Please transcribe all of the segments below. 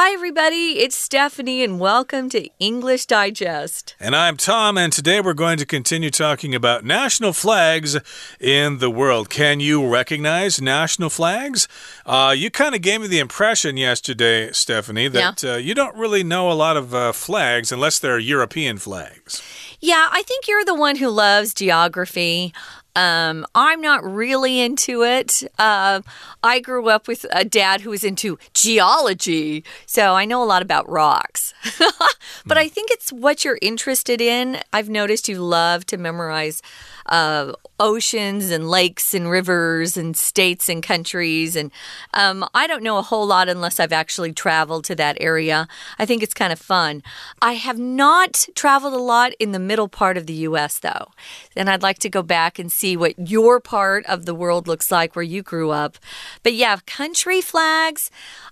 Hi, everybody. It's Stephanie, and welcome to English Digest. And I'm Tom, and today we're going to continue talking about national flags in the world. Can you recognize national flags? Uh, you kind of gave me the impression yesterday, Stephanie, that Yeah. uh, you don't really know a lot of uh, flags unless they're European flags. Yeah, I think you're the one who loves geography. Um, I'm not really into it. Uh, I grew up with a dad who was into geology, so I know a lot about rocks. but I think it's what you're interested in. I've noticed you love to memorize uh, oceans and lakes and rivers and states and countries. And um, I don't know a whole lot unless I've actually traveled to that area. I think it's kind of fun. I have not traveled a lot in the middle part of the U.S., though. And I'd like to go back and see what your part of the world looks like where you grew up. But yeah, country flags,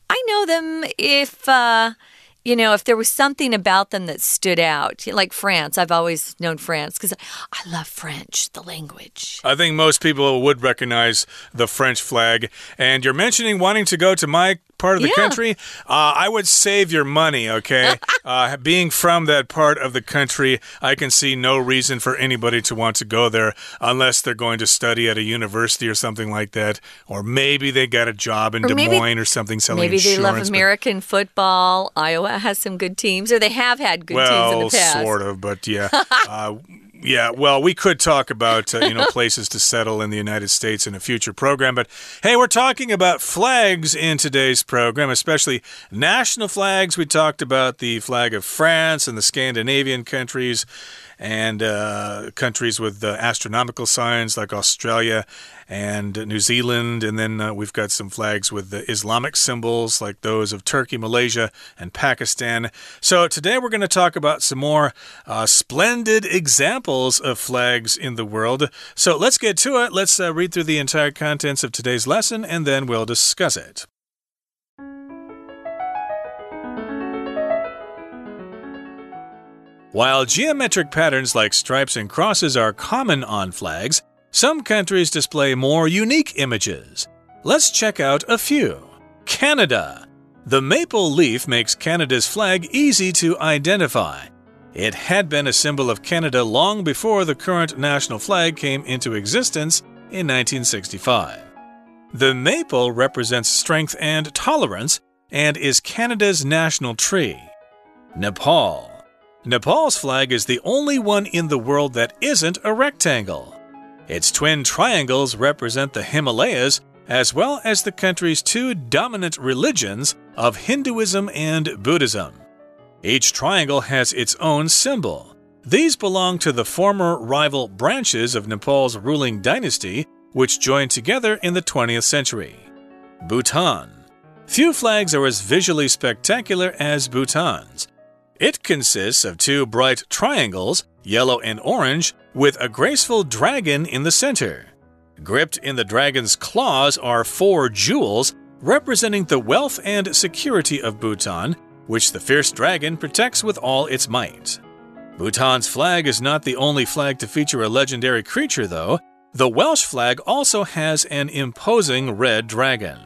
I know them if. Uh, you know, if there was something about them that stood out, like France, I've always known France because I love French, the language. I think most people would recognize the French flag. And you're mentioning wanting to go to my part of the Yeah. country. Uh, I would save your money, okay? uh, being from that part of the country, I can see no reason for anybody to want to go there unless they're going to study at a university or something like that. Or maybe they got a job in Or Des maybe- Moines or something selling Maybe they love American football. Iowa has some good teams, or they have had good teams in the past. sort of, but yeah. uh, yeah, well, we could talk about uh, you know places to settle in the United States in a future program, but hey, we're talking about flags in today's program, especially national flags. We talked about the flag of France and the Scandinavian countries, and uh, countries with uh, astronomical signs like Australia and New Zealand, and then uh, we've got some flags with the Islamic symbols like those of Turkey, Malaysia, and Pakistan. So today we're going to talk about some more uh, splendid examples of flags in the world. So let's get to it. Let's uh, read through the entire contents of today's lesson, and then we'll discuss it. While geometric patterns like stripes and crosses are common on flags, some countries display more unique images. Let's check out a few. Canada. The maple leaf makes Canada's flag easy to identify. It had been a symbol of Canada long before the current national flag came into existence in 1965. The maple represents strength and tolerance and is Canada's national tree. Nepal. Nepal's flag is the only one in the world that isn't a rectangle. Its twin triangles represent the Himalayas as well as the country's two dominant religions of Hinduism and Buddhism. Each triangle has its own symbol. These belong to the former rival branches of Nepal's ruling dynasty, which joined together in the 20th century. Bhutan. Few flags are as visually spectacular as Bhutan's. It consists of two bright triangles, yellow and orange, with a graceful dragon in the center. Gripped in the dragon's claws are four jewels representing the wealth and security of Bhutan, which the fierce dragon protects with all its might. Bhutan's flag is not the only flag to feature a legendary creature, though. The Welsh flag also has an imposing red dragon.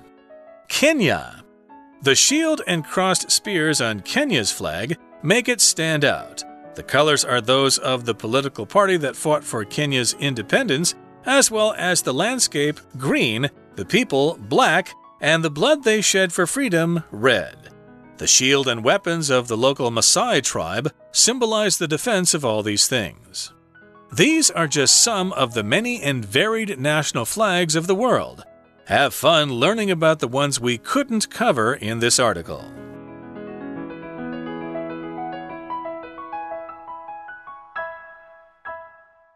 Kenya. The shield and crossed spears on Kenya's flag make it stand out. The colors are those of the political party that fought for Kenya's independence, as well as the landscape green, the people black, and the blood they shed for freedom red. The shield and weapons of the local Maasai tribe symbolize the defense of all these things. These are just some of the many and varied national flags of the world. Have fun learning about the ones we couldn't cover in this article.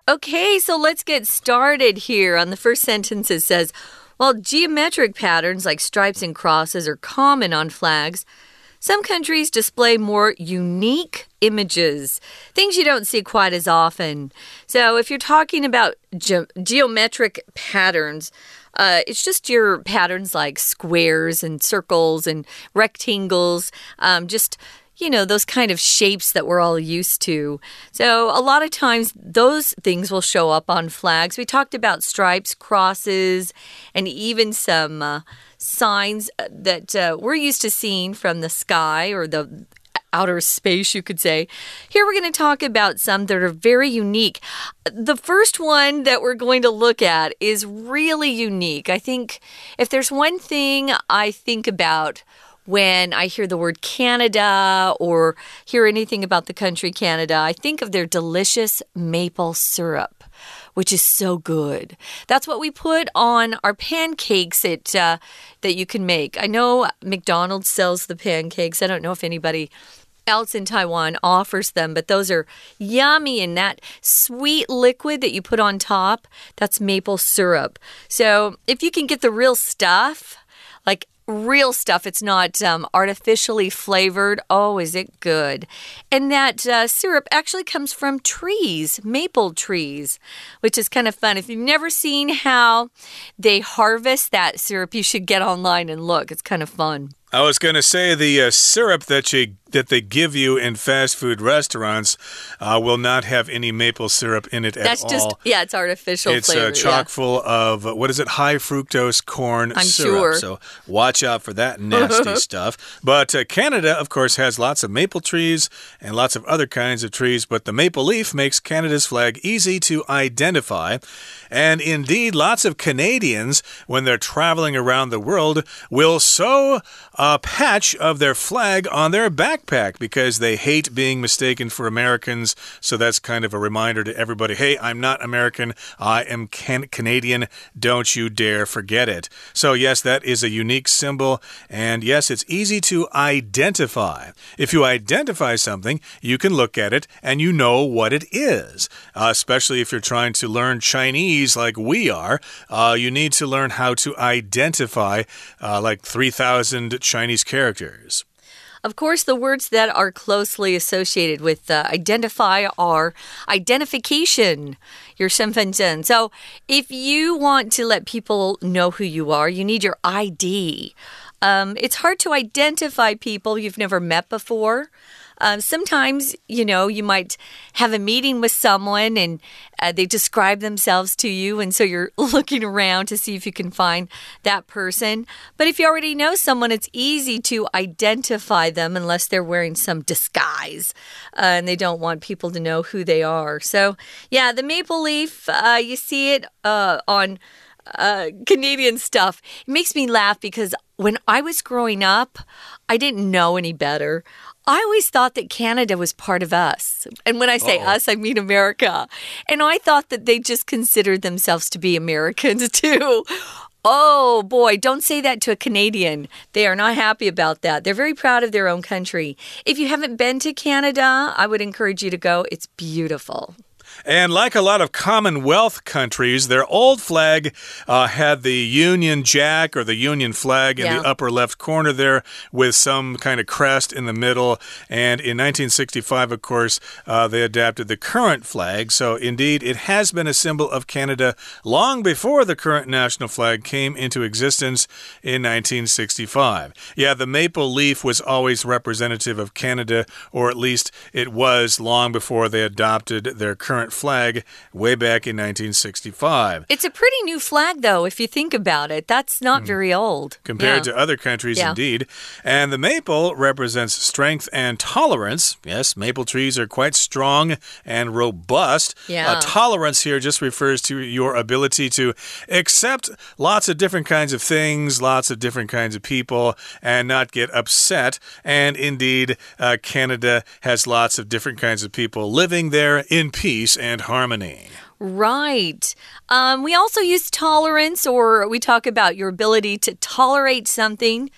Okay, so let's get started here. On the first sentence, it says, While geometric patterns like stripes and crosses are common on flags, some countries display more unique images, things you don't see quite as often. So, if you're talking about ge geometric patterns, uh, it's just your patterns like squares and circles and rectangles, um, just you know, those kind of shapes that we're all used to. So, a lot of times those things will show up on flags. We talked about stripes, crosses, and even some. Uh, signs uh, that uh, we're used to seeing from the sky or the outer space, you could say. Here we're going to talk about some that are very unique. The first one that we're going to look at is really unique. I think if there's one thing I think about when I hear the word Canada or hear anything about the country Canada, I think of their delicious maple syrup. Which is so good. That's what we put on our pancakes that uh, that you can make. I know McDonald's sells the pancakes. I don't know if anybody else in Taiwan offers them, but those are yummy. And that sweet liquid that you put on top, that's maple syrup. So if you can get the real stuff, real stuff. It's not um, artificially flavored. Oh, is it good? And that uh, syrup actually comes from trees, maple trees, which is kind of fun. If you've never seen how they harvest that syrup, you should get online and look. It's kind of fun. I was going to say the uh, syrup that you that they give you in fast food restaurants uh, will not have any maple syrup in it That's at just, all. Yeah, it's artificial it's flavor. It's chock yeah. full of what is it? High fructose corn I'm syrup. Sure. So watch out for that nasty stuff. But uh, Canada, of course, has lots of maple trees and lots of other kinds of trees. But the maple leaf makes Canada's flag easy to identify. And indeed, lots of Canadians, when they're traveling around the world, will sew a patch of their flag on their backpack because they hate being mistaken for Americans. So that's kind of a reminder to everybody hey, I'm not American, I am can Canadian. Don't you dare forget it. So, yes, that is a unique symbol. And yes, it's easy to identify. If you identify something, you can look at it and you know what it is. Uh, especially if you're trying to learn Chinese like we are, uh, you need to learn how to identify uh, like 3,000 Chinese characters. Of course, the words that are closely associated with uh, identify are identification, your 身份证. So, if you want to let people know who you are, you need your ID. Um, it's hard to identify people you've never met before. Um, sometimes, you know, you might have a meeting with someone and uh, they describe themselves to you, and so you're looking around to see if you can find that person. But if you already know someone, it's easy to identify them unless they're wearing some disguise uh, and they don't want people to know who they are. So, yeah, the maple leaf, uh, you see it uh, on uh, Canadian stuff. It makes me laugh because when I was growing up, I didn't know any better. I always thought that Canada was part of us. And when I say Uh-oh. us, I mean America. And I thought that they just considered themselves to be Americans too. Oh boy, don't say that to a Canadian. They are not happy about that. They're very proud of their own country. If you haven't been to Canada, I would encourage you to go. It's beautiful. And like a lot of Commonwealth countries, their old flag uh, had the Union Jack or the Union flag in Yeah. the upper left corner there with some kind of crest in the middle. And in 1965, of course, uh, they adapted the current flag. So indeed, it has been a symbol of Canada long before the current national flag came into existence in 1965. Yeah, the maple leaf was always representative of Canada, or at least it was long before they adopted their current flag way back in 1965. It's a pretty new flag, though, if you think about it. That's not very old. Compared Yeah. to other countries, Yeah. indeed. And the maple represents strength and tolerance. Yes, maple trees are quite strong and robust. Yeah. Uh, tolerance here just refers to your ability to accept lots of different kinds of things, lots of different kinds of people, and not get upset. And indeed, uh, Canada has lots of different kinds of people living there in peace and harmony. Right. Um, we also use tolerance, or we talk about your ability to tolerate something.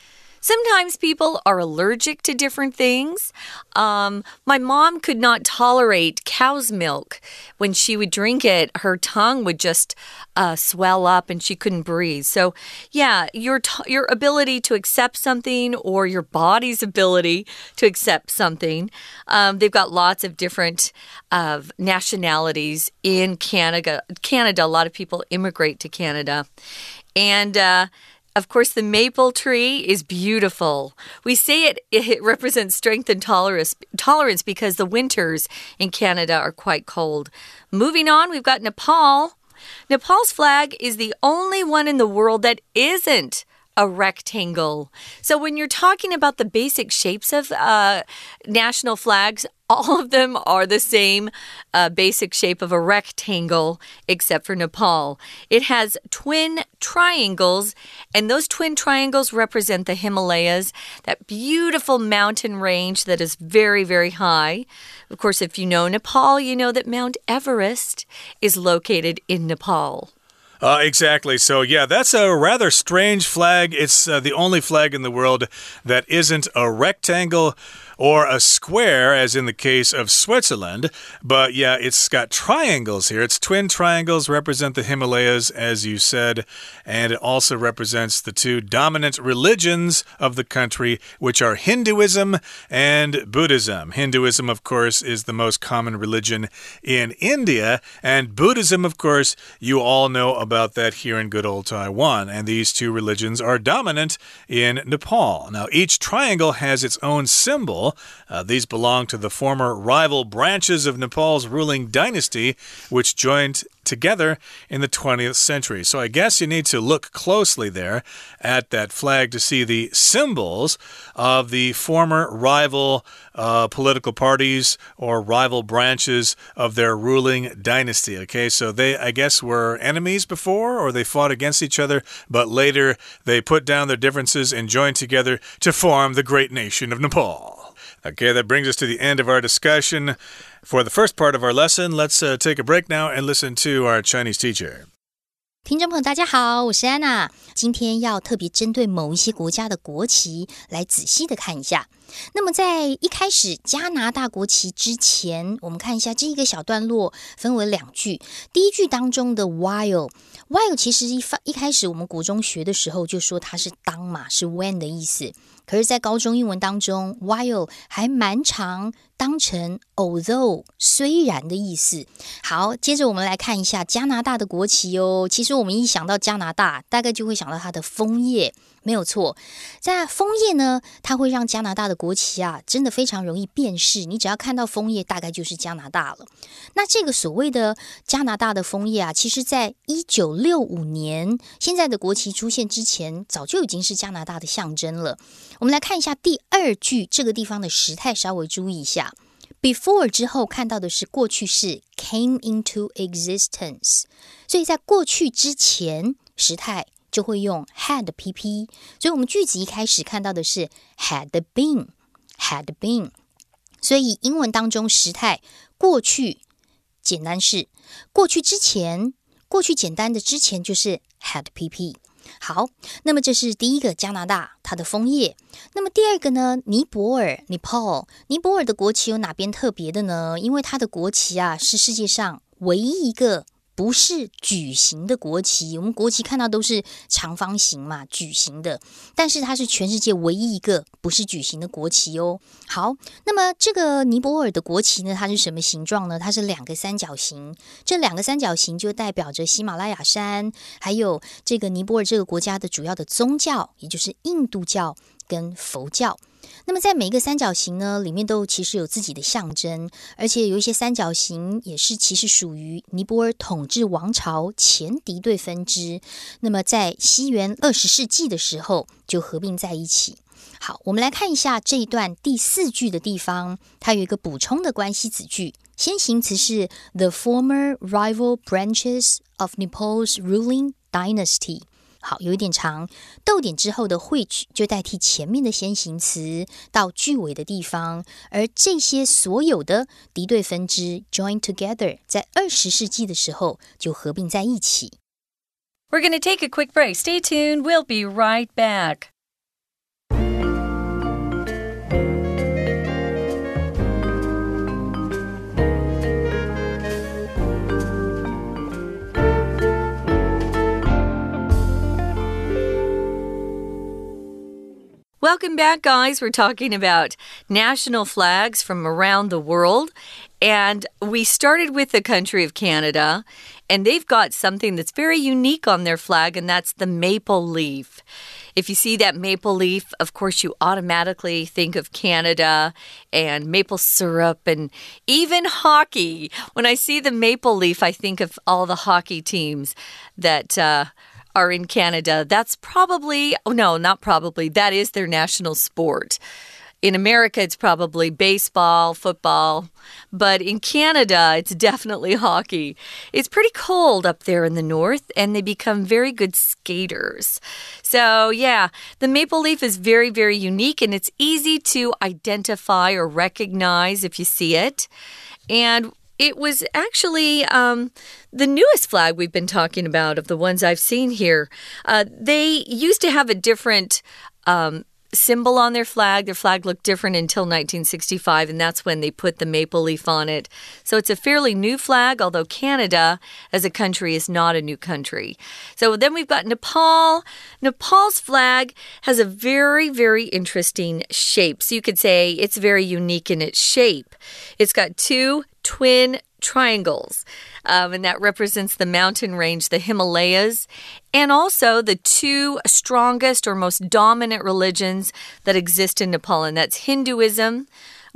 Sometimes people are allergic to different things. Um, my mom could not tolerate cow's milk. When she would drink it, her tongue would just uh, swell up and she couldn't breathe. So, yeah, your your ability to accept something or your body's ability to accept something. Um, they've got lots of different uh, nationalities in Canada. Canada, a lot of people immigrate to Canada, and. Uh, of course, the maple tree is beautiful. We say it, it represents strength and tolerance, tolerance because the winters in Canada are quite cold. Moving on, we've got Nepal. Nepal's flag is the only one in the world that isn't a rectangle. So when you're talking about the basic shapes of uh, national flags, all of them are the same uh, basic shape of a rectangle, except for Nepal. It has twin triangles, and those twin triangles represent the Himalayas, that beautiful mountain range that is very, very high. Of course, if you know Nepal, you know that Mount Everest is located in Nepal. Uh, exactly. So, yeah, that's a rather strange flag. It's uh, the only flag in the world that isn't a rectangle or a square, as in the case of Switzerland. But yeah, it's got triangles here. Its twin triangles represent the Himalayas, as you said, and it also represents the two dominant religions of the country, which are Hinduism and Buddhism. Hinduism, of course, is the most common religion in India, and Buddhism, of course, you all know about that here in good old Taiwan. And these two religions are dominant in Nepal. Now, each triangle has its own symbol. Uh, these belong to the former rival branches of Nepal's ruling dynasty, which joined together in the 20th century. So I guess you need to look closely there at that flag to see the symbols of the former rival uh, political parties or rival branches of their ruling dynasty. Okay, so they, I guess, were enemies before or they fought against each other, but later they put down their differences and joined together to form the great nation of Nepal. Okay, that brings us to the end of our discussion. For the first part of our lesson, let's uh, take a break now and listen to our Chinese teacher. 听众朋友，大家好，我是安娜。今天要特别针对某一些国家的国旗来仔细的看一下。那么在一开始加拿大国旗之前，我们看一下这一个小段落，分为两句。第一句当中的 while，while 其实一发一开始我们国中学的时候就说它是当嘛，是 when 的意思。 可是，在高中英文当中，while 还蛮长当成 although 虽然的意思。好，接着我们来看一下加拿大的国旗哦。其实我们一想到加拿大，大概就会想到它的枫叶。没有错，在枫叶呢，它会让加拿大的国旗啊，真的非常容易辨识。你只要看到枫叶，大概就是加拿大了。那这个所谓的加拿大的枫叶啊，其实在一九六五年现在的国旗出现之前，早就已经是加拿大的象征了。我们来看一下第二句，这个地方的时态稍微注意一下。Before 之后看到的是过去式 came into existence，所以在过去之前时态。就会用 had pp，所以我们句子一开始看到的是 had been，had been，所以英文当中时态过去简单式，过去之前，过去简单的之前就是 had pp。好，那么这是第一个加拿大它的枫叶，那么第二个呢？尼泊尔 Nepal，尼泊尔的国旗有哪边特别的呢？因为它的国旗啊是世界上唯一一个。不是矩形的国旗，我们国旗看到都是长方形嘛，矩形的。但是它是全世界唯一一个不是矩形的国旗哦。好，那么这个尼泊尔的国旗呢，它是什么形状呢？它是两个三角形。这两个三角形就代表着喜马拉雅山，还有这个尼泊尔这个国家的主要的宗教，也就是印度教跟佛教。那么，在每一个三角形呢，里面都其实有自己的象征，而且有一些三角形也是其实属于尼泊尔统治王朝前敌对分支。那么，在西元二十世纪的时候就合并在一起。好，我们来看一下这一段第四句的地方，它有一个补充的关系子句，先行词是 the former rival branches of Nepal's ruling dynasty。好，有一点长，逗点之后的 which 就代替前面的先行词到句尾的地方，而这些所有的敌对分支 join together，在二十世纪的时候就合并在一起。We're going to take a quick break. Stay tuned. We'll be right back. Welcome back, guys. We're talking about national flags from around the world. And we started with the country of Canada, and they've got something that's very unique on their flag, and that's the maple leaf. If you see that maple leaf, of course, you automatically think of Canada and maple syrup and even hockey. When I see the maple leaf, I think of all the hockey teams that. Uh, are in Canada. That's probably, oh no, not probably, that is their national sport. In America, it's probably baseball, football, but in Canada, it's definitely hockey. It's pretty cold up there in the north, and they become very good skaters. So, yeah, the maple leaf is very, very unique, and it's easy to identify or recognize if you see it. And it was actually um, the newest flag we've been talking about of the ones I've seen here. Uh, they used to have a different. Um, symbol on their flag. Their flag looked different until 1965, and that's when they put the maple leaf on it. So it's a fairly new flag, although Canada as a country is not a new country. So then we've got Nepal. Nepal's flag has a very, very interesting shape. So you could say it's very unique in its shape. It's got two twin triangles. Um, and that represents the mountain range, the Himalayas, and also the two strongest or most dominant religions that exist in Nepal, and that's Hinduism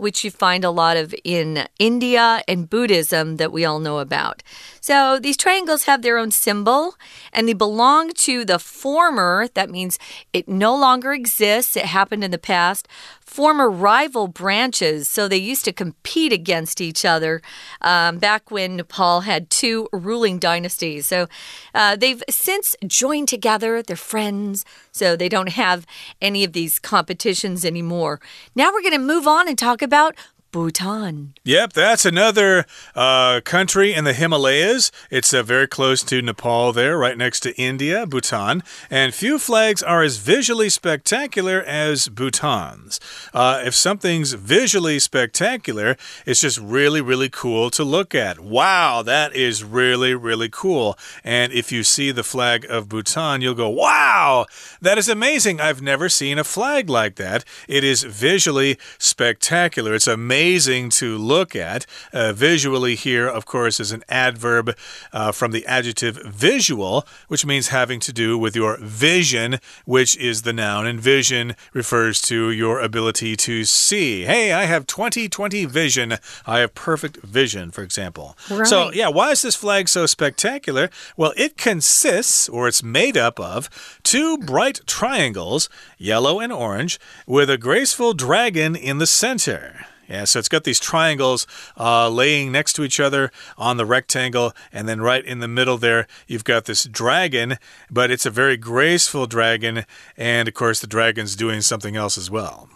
which you find a lot of in India, and Buddhism that we all know about. So these triangles have their own symbol and they belong to the former, that means it no longer exists, it happened in the past, former rival branches. So they used to compete against each other um, back when Nepal had two ruling dynasties. So uh, they've since joined together, they're friends, so they don't have any of these competitions anymore. Now we're going to move on and talk about Bhutan. Yep, that's another uh, country in the Himalayas. It's uh, very close to Nepal, there, right next to India, Bhutan. And few flags are as visually spectacular as Bhutan's. Uh, if something's visually spectacular, it's just really, really cool to look at. Wow, that is really, really cool. And if you see the flag of Bhutan, you'll go, wow, that is amazing. I've never seen a flag like that. It is visually spectacular. It's amazing amazing to look at. Uh, visually, here, of course, is an adverb uh, from the adjective visual, which means having to do with your vision, which is the noun. And vision refers to your ability to see. Hey, I have 20 20 vision. I have perfect vision, for example. Right. So, yeah, why is this flag so spectacular? Well, it consists, or it's made up of, two bright triangles, yellow and orange, with a graceful dragon in the center. Yeah, so it's got these triangles uh, laying next to each other on the rectangle, and then right in the middle there, you've got this dragon, but it's a very graceful dragon, and of course, the dragon's doing something else as well.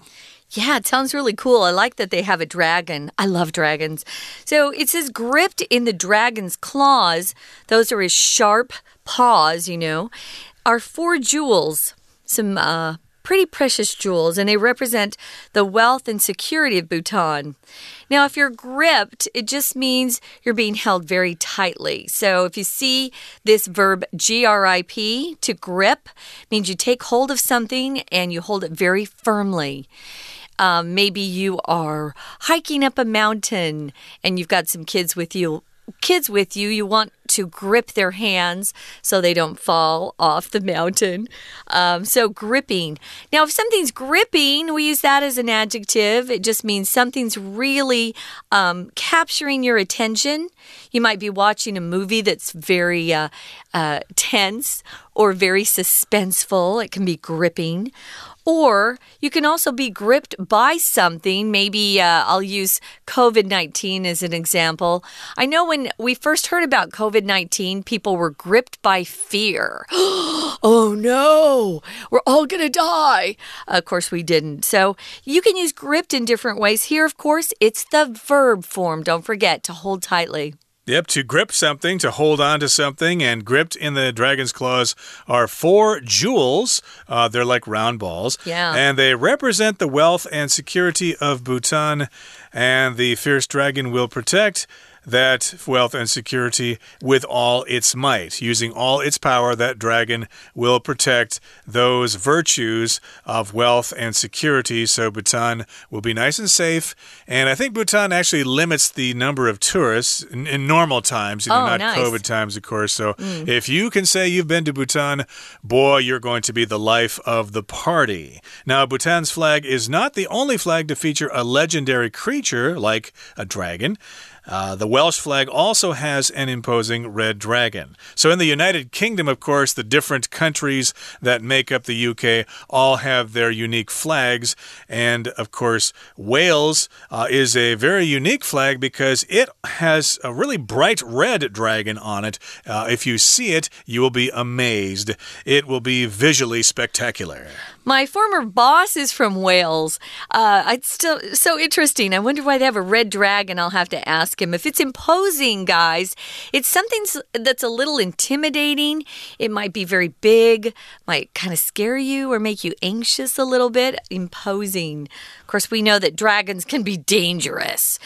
Yeah, it sounds really cool. I like that they have a dragon. I love dragons. So it says gripped in the dragon's claws, those are his sharp paws, you know, are four jewels, some uh, pretty precious jewels, and they represent the wealth and security of Bhutan. Now, if you're gripped, it just means you're being held very tightly. So if you see this verb grip, to grip, means you take hold of something and you hold it very firmly. Um, maybe you are hiking up a mountain and you've got some kids with you kids with you, you want to grip their hands so they don't fall off the mountain. Um, so, gripping. Now, if something's gripping, we use that as an adjective. It just means something's really um, capturing your attention. You might be watching a movie that's very uh, uh, tense or very suspenseful, it can be gripping. Or you can also be gripped by something. Maybe uh, I'll use COVID 19 as an example. I know when we first heard about COVID 19, people were gripped by fear. oh no, we're all going to die. Of course, we didn't. So you can use gripped in different ways. Here, of course, it's the verb form. Don't forget to hold tightly. Yep, to grip something, to hold on to something, and gripped in the dragon's claws are four jewels. Uh, they're like round balls. Yeah. And they represent the wealth and security of Bhutan, and the fierce dragon will protect that wealth and security with all its might. Using all its power, that dragon will protect those virtues of wealth and security. So Bhutan will be nice and safe. And I think Bhutan actually limits the number of tourists in, in normal times, you know, oh, not nice. COVID times, of course. So mm. if you can say you've been to Bhutan, boy, you're going to be the life of the party. Now, Bhutan's flag is not the only flag to feature a legendary creature like a dragon. Uh, the Welsh flag also has an imposing red dragon. So, in the United Kingdom, of course, the different countries that make up the UK all have their unique flags. And, of course, Wales uh, is a very unique flag because it has a really bright red dragon on it. Uh, if you see it, you will be amazed. It will be visually spectacular. My former boss is from Wales. Uh, it's still so interesting. I wonder why they have a red dragon. I'll have to ask him. If it's imposing, guys, it's something that's a little intimidating. It might be very big, might kind of scare you or make you anxious a little bit. Imposing. Of course, we know that dragons can be dangerous.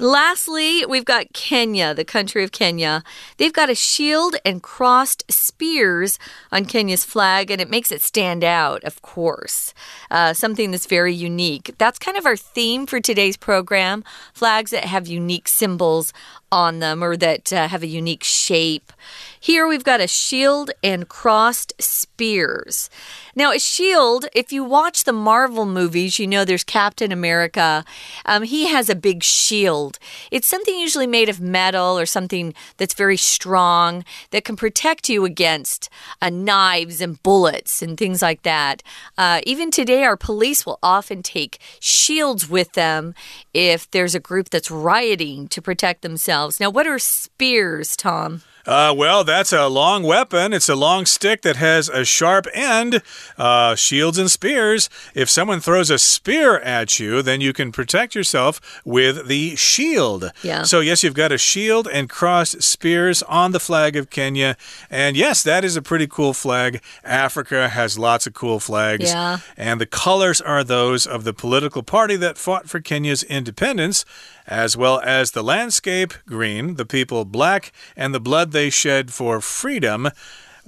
Lastly, we've got Kenya, the country of Kenya. They've got a shield and crossed spears on Kenya's flag, and it makes it stand out, of course. Uh, something that's very unique. That's kind of our theme for today's program flags that have unique symbols on them or that uh, have a unique shape. Here we've got a shield and crossed spears. Now, a shield, if you watch the Marvel movies, you know there's Captain America. Um, he has a big shield. It's something usually made of metal or something that's very strong that can protect you against uh, knives and bullets and things like that. Uh, even today, our police will often take shields with them if there's a group that's rioting to protect themselves. Now, what are spears, Tom? Uh, well, that's a long weapon. It's a long stick that has a sharp end. Uh, shields and spears. If someone throws a spear at you, then you can protect yourself with the shield. Yeah. So, yes, you've got a shield and crossed spears on the flag of Kenya. And yes, that is a pretty cool flag. Africa has lots of cool flags. Yeah. And the colors are those of the political party that fought for Kenya's independence as well as the landscape green, the people black, and the blood they shed for freedom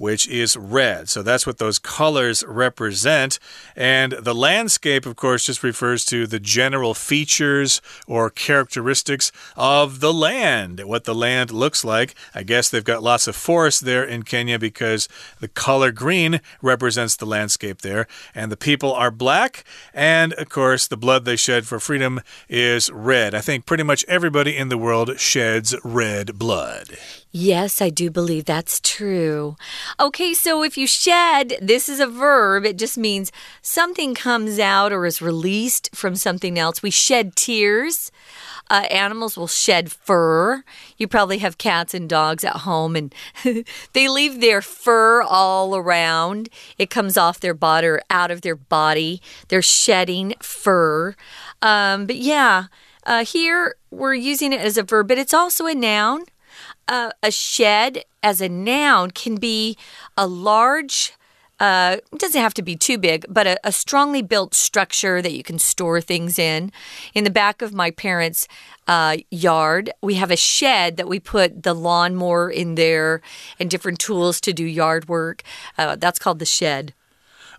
which is red. So that's what those colors represent. And the landscape, of course, just refers to the general features or characteristics of the land, what the land looks like. I guess they've got lots of forests there in Kenya because the color green represents the landscape there. And the people are black. And, of course, the blood they shed for freedom is red. I think pretty much everybody in the world sheds red blood. Yes, I do believe that's true. Okay, so if you shed, this is a verb. It just means something comes out or is released from something else. We shed tears. Uh, animals will shed fur. You probably have cats and dogs at home, and they leave their fur all around. It comes off their body or out of their body. They're shedding fur. Um, but yeah, uh, here we're using it as a verb, but it's also a noun uh, a shed as a noun can be a large. Uh, it doesn't have to be too big, but a, a, strongly built structure that you can store things in. In the back of my parents' uh, yard, we have a shed that we put the lawnmower in there and different tools to do yard work. Uh, that's called the shed.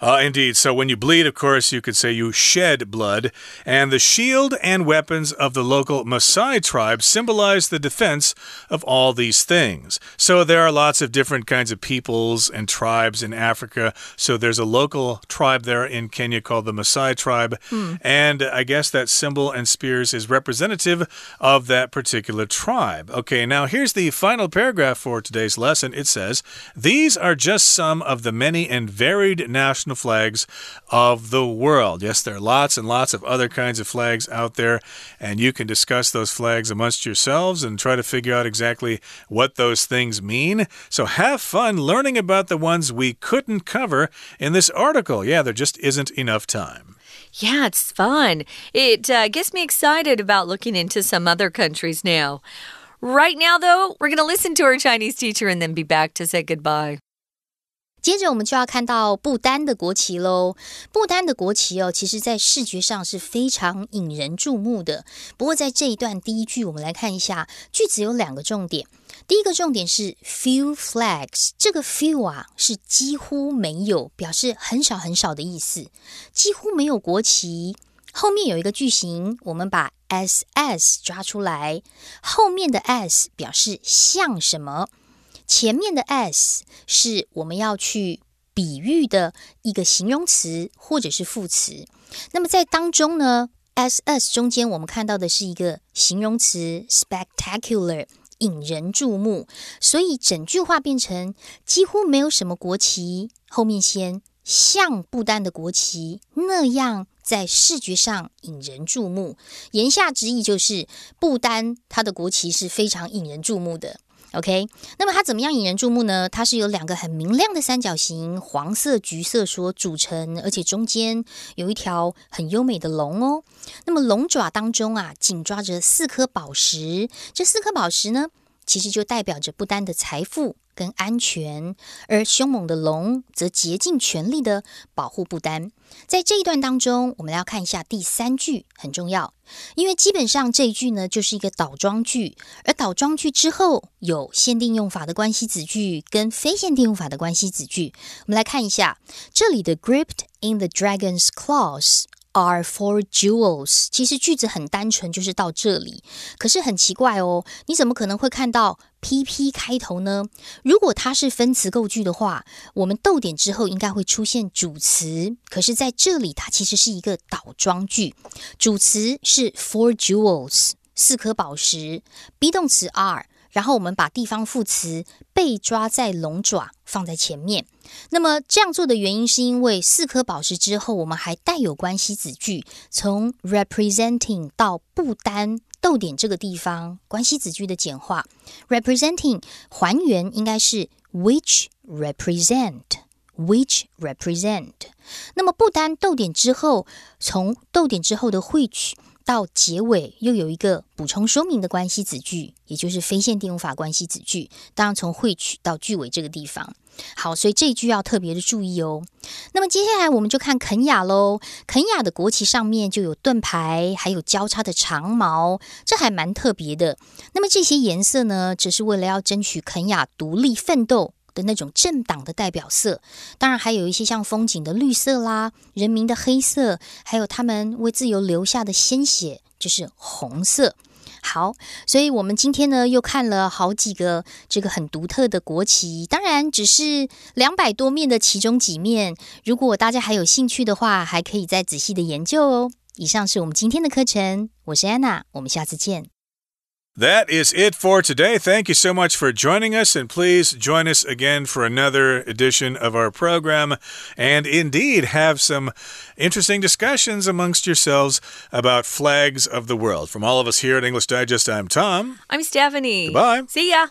Uh, indeed. So when you bleed, of course, you could say you shed blood. And the shield and weapons of the local Maasai tribe symbolize the defense of all these things. So there are lots of different kinds of peoples and tribes in Africa. So there's a local tribe there in Kenya called the Maasai tribe. Hmm. And I guess that symbol and spears is representative of that particular tribe. Okay, now here's the final paragraph for today's lesson. It says, These are just some of the many and varied national national flags of the world. Yes, there are lots and lots of other kinds of flags out there, and you can discuss those flags amongst yourselves and try to figure out exactly what those things mean. So have fun learning about the ones we couldn't cover in this article. Yeah, there just isn't enough time. Yeah, it's fun. It uh, gets me excited about looking into some other countries now. Right now, though, we're going to listen to our Chinese teacher and then be back to say goodbye. 接着我们就要看到不丹的国旗喽。不丹的国旗哦，其实在视觉上是非常引人注目的。不过在这一段第一句，我们来看一下句子有两个重点。第一个重点是 few flags，这个 few 啊是几乎没有，表示很少很少的意思，几乎没有国旗。后面有一个句型，我们把 s s 抓出来，后面的 s 表示像什么？前面的 s 是我们要去比喻的一个形容词或者是副词。那么在当中呢，s s 中间我们看到的是一个形容词 spectacular，引人注目，所以整句话变成几乎没有什么国旗后面先像不丹的国旗那样在视觉上引人注目。言下之意就是不丹它的国旗是非常引人注目的。OK，那么它怎么样引人注目呢？它是由两个很明亮的三角形，黄色、橘色所组成，而且中间有一条很优美的龙哦。那么龙爪当中啊，紧抓着四颗宝石，这四颗宝石呢，其实就代表着不丹的财富。跟安全，而凶猛的龙则竭尽全力的保护不丹。在这一段当中，我们要看一下第三句，很重要，因为基本上这一句呢就是一个倒装句，而倒装句之后有限定用法的关系子句跟非限定用法的关系子句。我们来看一下这里的 “gripped in the dragon's claws”。Are for jewels。其实句子很单纯，就是到这里。可是很奇怪哦，你怎么可能会看到 PP 开头呢？如果它是分词构句的话，我们逗点之后应该会出现主词。可是在这里，它其实是一个倒装句，主词是 for jewels，四颗宝石，be 动词 are。然后我们把地方副词被抓在龙爪放在前面。那么这样做的原因是因为四颗宝石之后，我们还带有关系子句，从 representing 到不丹逗点这个地方，关系子句的简化。representing 还原应该是 which represent，which represent。那么不丹逗点之后，从逗点之后的 which。到结尾又有一个补充说明的关系子句，也就是非限定用法关系子句。当然，从会取到句尾这个地方，好，所以这一句要特别的注意哦。那么接下来我们就看肯雅喽。肯雅的国旗上面就有盾牌，还有交叉的长矛，这还蛮特别的。那么这些颜色呢，只是为了要争取肯雅独立奋斗。的那种政党的代表色，当然还有一些像风景的绿色啦，人民的黑色，还有他们为自由留下的鲜血，就是红色。好，所以我们今天呢又看了好几个这个很独特的国旗，当然只是两百多面的其中几面。如果大家还有兴趣的话，还可以再仔细的研究哦。以上是我们今天的课程，我是安娜，我们下次见。That is it for today. Thank you so much for joining us, and please join us again for another edition of our program. And indeed, have some interesting discussions amongst yourselves about flags of the world. From all of us here at English Digest, I'm Tom. I'm Stephanie. Goodbye. See ya.